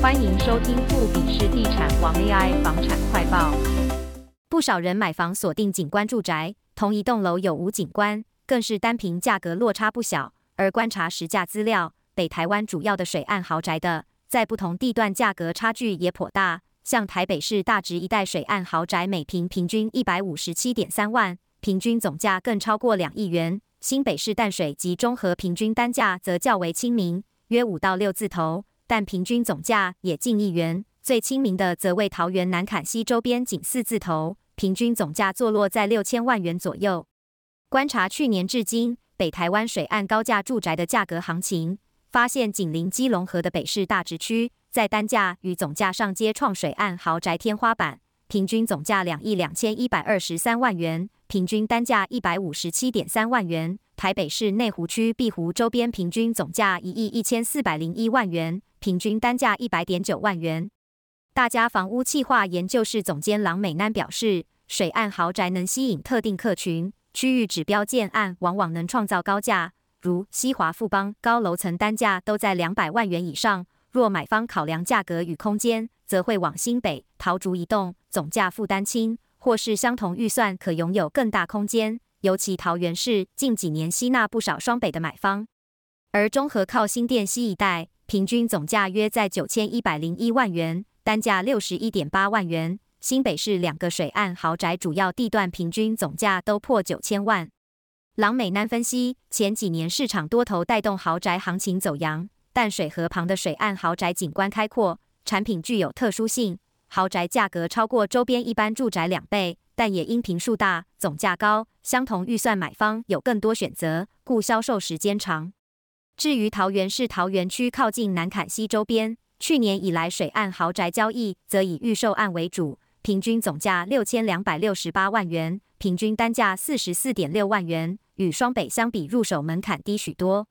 欢迎收听富比士地产王 AI 房产快报。不少人买房锁定景观住宅，同一栋楼有无景观，更是单凭价格落差不小。而观察实价资料，北台湾主要的水岸豪宅的，在不同地段价格差距也颇大。像台北市大直一带水岸豪宅，每坪平均一百五十七点三万，平均总价更超过两亿元。新北市淡水及中和平均单价则较为亲民，约五到六字头。但平均总价也近亿元，最亲民的则为桃园南崁溪周边仅四字头，平均总价坐落在六千万元左右。观察去年至今北台湾水岸高价住宅的价格行情，发现紧邻基隆河的北市大直区，在单价与总价上皆创水岸豪宅天花板，平均总价两亿两千一百二十三万元，平均单价一百五十七点三万元。台北市内湖区碧湖周边平均总价一亿一千四百零一万元，平均单价一百点九万元。大家房屋企划研究室总监郎美南表示，水岸豪宅能吸引特定客群，区域指标建案往往能创造高价，如西华富邦高楼层单价都在两百万元以上。若买方考量价格与空间，则会往新北、桃竹移动，总价负担轻，或是相同预算可拥有更大空间。尤其桃园市近几年吸纳不少双北的买方，而中和靠新店西一带，平均总价约在九千一百零一万元，单价六十一点八万元。新北市两个水岸豪宅主要地段平均总价都破九千万。郎美南分析，前几年市场多头带动豪宅行情走扬，淡水河旁的水岸豪宅景观开阔，产品具有特殊性，豪宅价格超过周边一般住宅两倍。但也因坪数大、总价高，相同预算买方有更多选择，故销售时间长。至于桃园市桃园区靠近南崁溪周边，去年以来水岸豪宅交易则以预售案为主，平均总价六千两百六十八万元，平均单价四十四点六万元，与双北相比入手门槛低许多。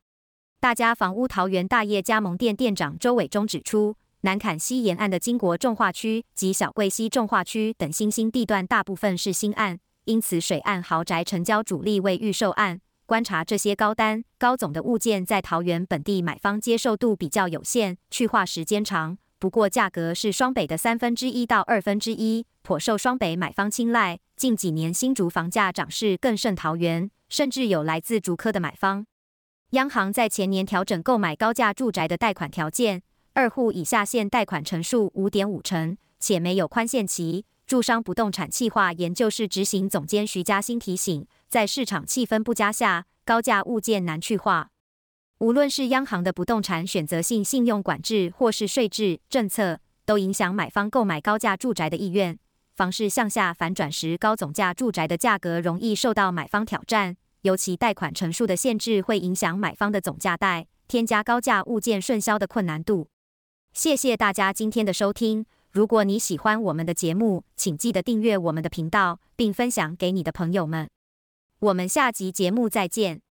大家房屋桃园大业加盟店店长周伟忠指出。南崁西沿岸的金国重划区及小桂溪重划区等新兴地段，大部分是新案，因此水岸豪宅成交主力为预售案。观察这些高单高总的物件，在桃园本地买方接受度比较有限，去化时间长。不过价格是双北的三分之一到二分之一，颇受双北买方青睐。近几年新竹房价涨势更胜桃园，甚至有来自竹科的买方。央行在前年调整购买高价住宅的贷款条件。二户以下限贷款成数五点五成，且没有宽限期。住商不动产企划研究室执行总监徐嘉欣提醒，在市场气氛不佳下，高价物件难去化。无论是央行的不动产选择性信用管制，或是税制政策，都影响买方购买高价住宅的意愿。房市向下反转时，高总价住宅的价格容易受到买方挑战，尤其贷款成数的限制会影响买方的总价贷，添加高价物件顺销的困难度。谢谢大家今天的收听。如果你喜欢我们的节目，请记得订阅我们的频道，并分享给你的朋友们。我们下集节目再见。